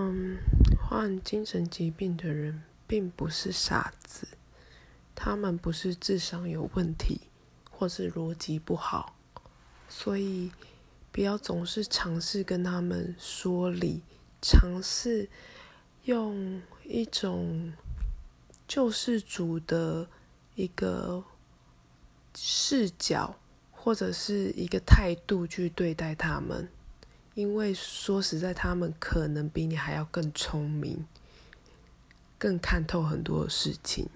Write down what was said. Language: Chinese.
嗯，患精神疾病的人并不是傻子，他们不是智商有问题，或是逻辑不好，所以不要总是尝试跟他们说理，尝试用一种救世主的一个视角或者是一个态度去对待他们。因为说实在，他们可能比你还要更聪明，更看透很多事情。